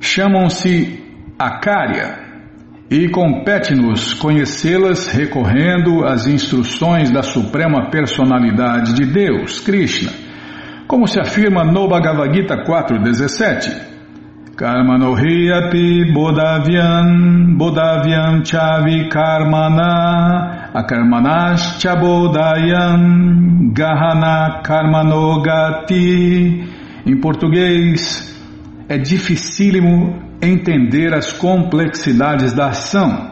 chamam-se acária e compete-nos conhecê-las recorrendo às instruções da Suprema Personalidade de Deus, Krishna, como se afirma no Bhagavad Gita 4.17. Karmanohi api bodavyam bodavyam chavi karmana akarmanas bodayam gahana karmanogati Em português, é dificílimo entender as complexidades da ação.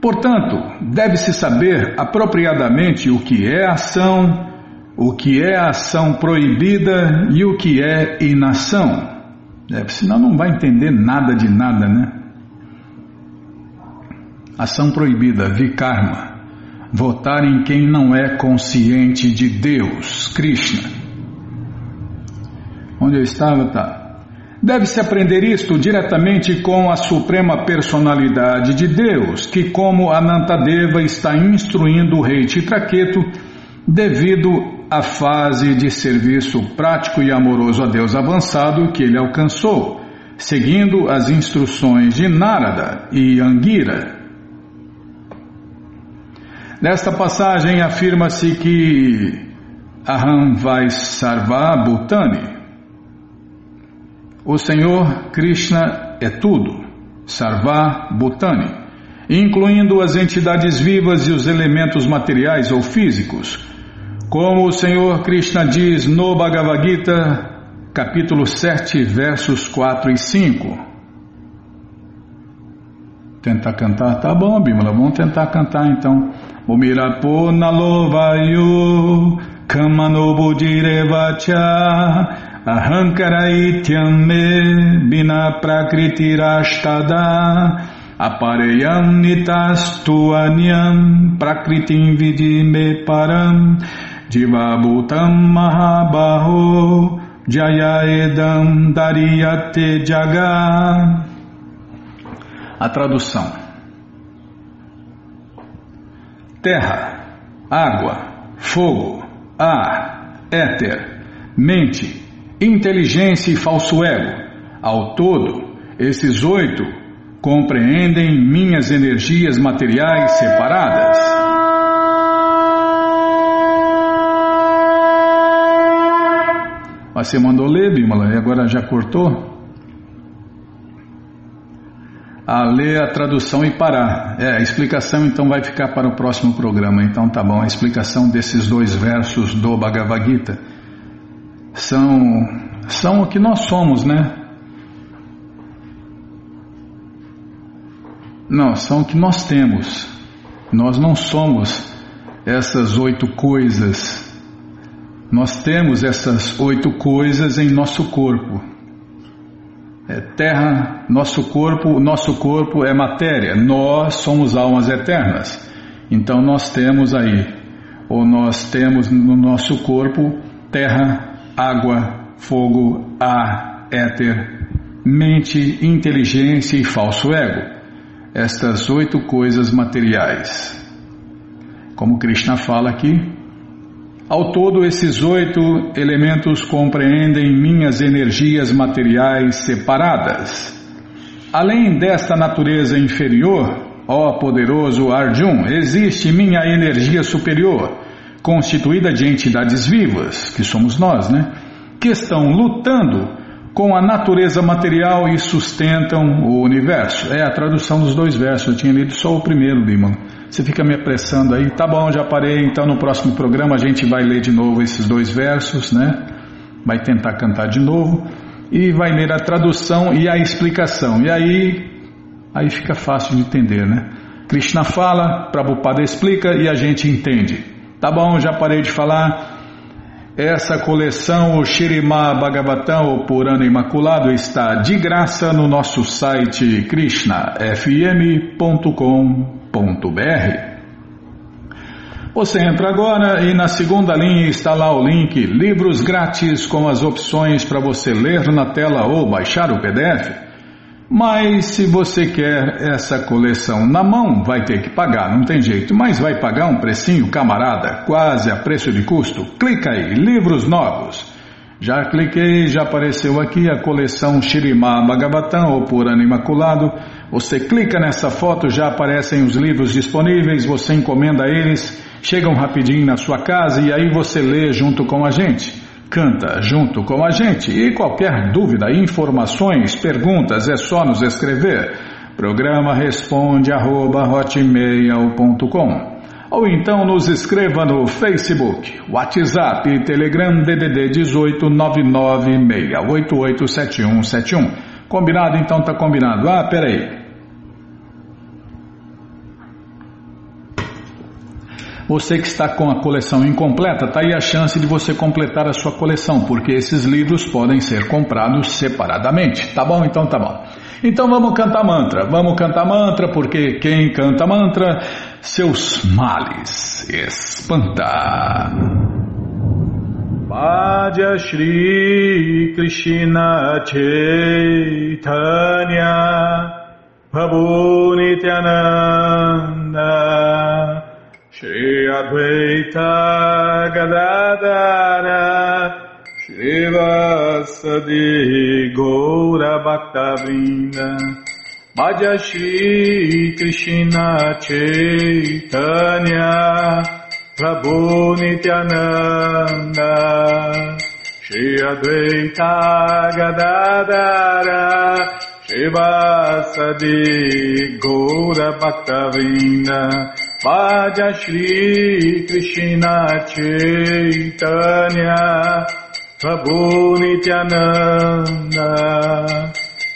Portanto, deve-se saber apropriadamente o que é ação, o que é ação proibida e o que é inação. É, senão não vai entender nada de nada, né? Ação proibida, vikarma. Votar em quem não é consciente de Deus, Krishna. Onde eu estava, tá. Deve-se aprender isto diretamente com a Suprema Personalidade de Deus, que, como Anantadeva está instruindo o rei Titraqueto, devido a fase de serviço prático e amoroso a Deus avançado que ele alcançou, seguindo as instruções de Narada e Angira. Nesta passagem afirma-se que Aham vai Sarva Bhutani. O Senhor Krishna é tudo, Sarva Bhutani, incluindo as entidades vivas e os elementos materiais ou físicos como o Senhor Krishna diz no Bhagavad Gita, capítulo 7, versos 4 e 5. Tentar cantar? Tá bom, Bímola, vamos tentar cantar então. Umirapo nalovayu kamanobudirevacha ahankara me bina prakritirashtada apareyam nitastuanyam prakritim vidime param Divabhutam Mahabaho Jayaedam Dariyate Jaga. A tradução: Terra, água, fogo, ar, éter, mente, inteligência e falso ego. Ao todo, esses oito compreendem minhas energias materiais separadas. Mas você mandou ler, Bimala, e agora já cortou? A ler a tradução e parar. É, a explicação então vai ficar para o próximo programa. Então tá bom, a explicação desses dois versos do Bhagavad Gita são, são o que nós somos, né? Não, são o que nós temos. Nós não somos essas oito coisas nós temos essas oito coisas em nosso corpo. É terra, nosso corpo, nosso corpo é matéria, nós somos almas eternas. Então nós temos aí ou nós temos no nosso corpo terra, água, fogo, ar, éter, mente, inteligência e falso ego. Estas oito coisas materiais. Como Krishna fala aqui, ao todo esses oito elementos compreendem minhas energias materiais separadas. Além desta natureza inferior, ó poderoso Arjun, existe minha energia superior, constituída de entidades vivas, que somos nós, né? Que estão lutando com a natureza material e sustentam o universo. É a tradução dos dois versos, eu tinha lido só o primeiro, Bimala. Você fica me apressando aí, tá bom, já parei, então no próximo programa a gente vai ler de novo esses dois versos, né? Vai tentar cantar de novo e vai ler a tradução e a explicação. E aí, aí fica fácil de entender, né? Krishna fala, Prabhupada explica e a gente entende. Tá bom, já parei de falar. Essa coleção, o Shirima Bhagavatam, o Purana Imaculado, está de graça no nosso site krishnafm.com.br. Você entra agora e na segunda linha está lá o link Livros Grátis com as opções para você ler na tela ou baixar o PDF. Mas se você quer essa coleção na mão, vai ter que pagar, não tem jeito. Mas vai pagar um precinho, camarada, quase a preço de custo? Clica aí, livros novos. Já cliquei, já apareceu aqui a coleção Shirimá Bhagavatam ou Purana Imaculado. Você clica nessa foto, já aparecem os livros disponíveis, você encomenda eles, chegam rapidinho na sua casa e aí você lê junto com a gente canta junto com a gente. E qualquer dúvida, informações, perguntas, é só nos escrever. Programa responde arroba, ou então nos escreva no Facebook, WhatsApp e Telegram DDD 18 996887171. Combinado? Então tá combinado. Ah, peraí. Você que está com a coleção incompleta, está aí a chance de você completar a sua coleção, porque esses livros podem ser comprados separadamente. Tá bom? Então tá bom. Então vamos cantar mantra. Vamos cantar mantra, porque quem canta mantra, seus males espanta. Bhaja Shri Krishna Chaitanya Prabhu Nityananda Shri Advaita Gadadara Shri Vasadi Gaura Bhaktavrinda Bhaja Shri Krishna Chaitanya Prabhu Nityananda Shri Advaita Gadadara Shri Vasadi Gaura Bhaktavrinda Vaja Shri Krishna Chaitanya Prabhu Nityananda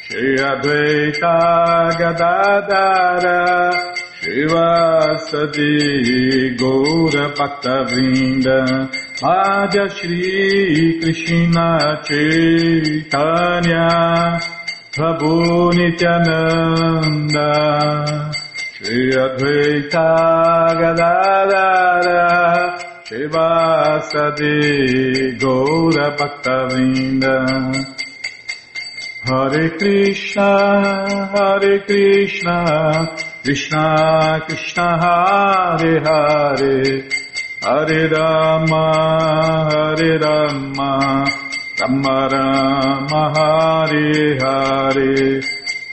Shri Advaita Gadadara Shivasadi Gaura Bhaktavrinda Vaja Shri Krishna Chaitanya Prabhu Nityananda Shri Advaita Gadadara Shivasadi Gaura Bhaktavinda Hare Krishna Hare Krishna Krishna Krishna Hare Hare. Hare Rama Hare Rama Rama Rama Hare Hare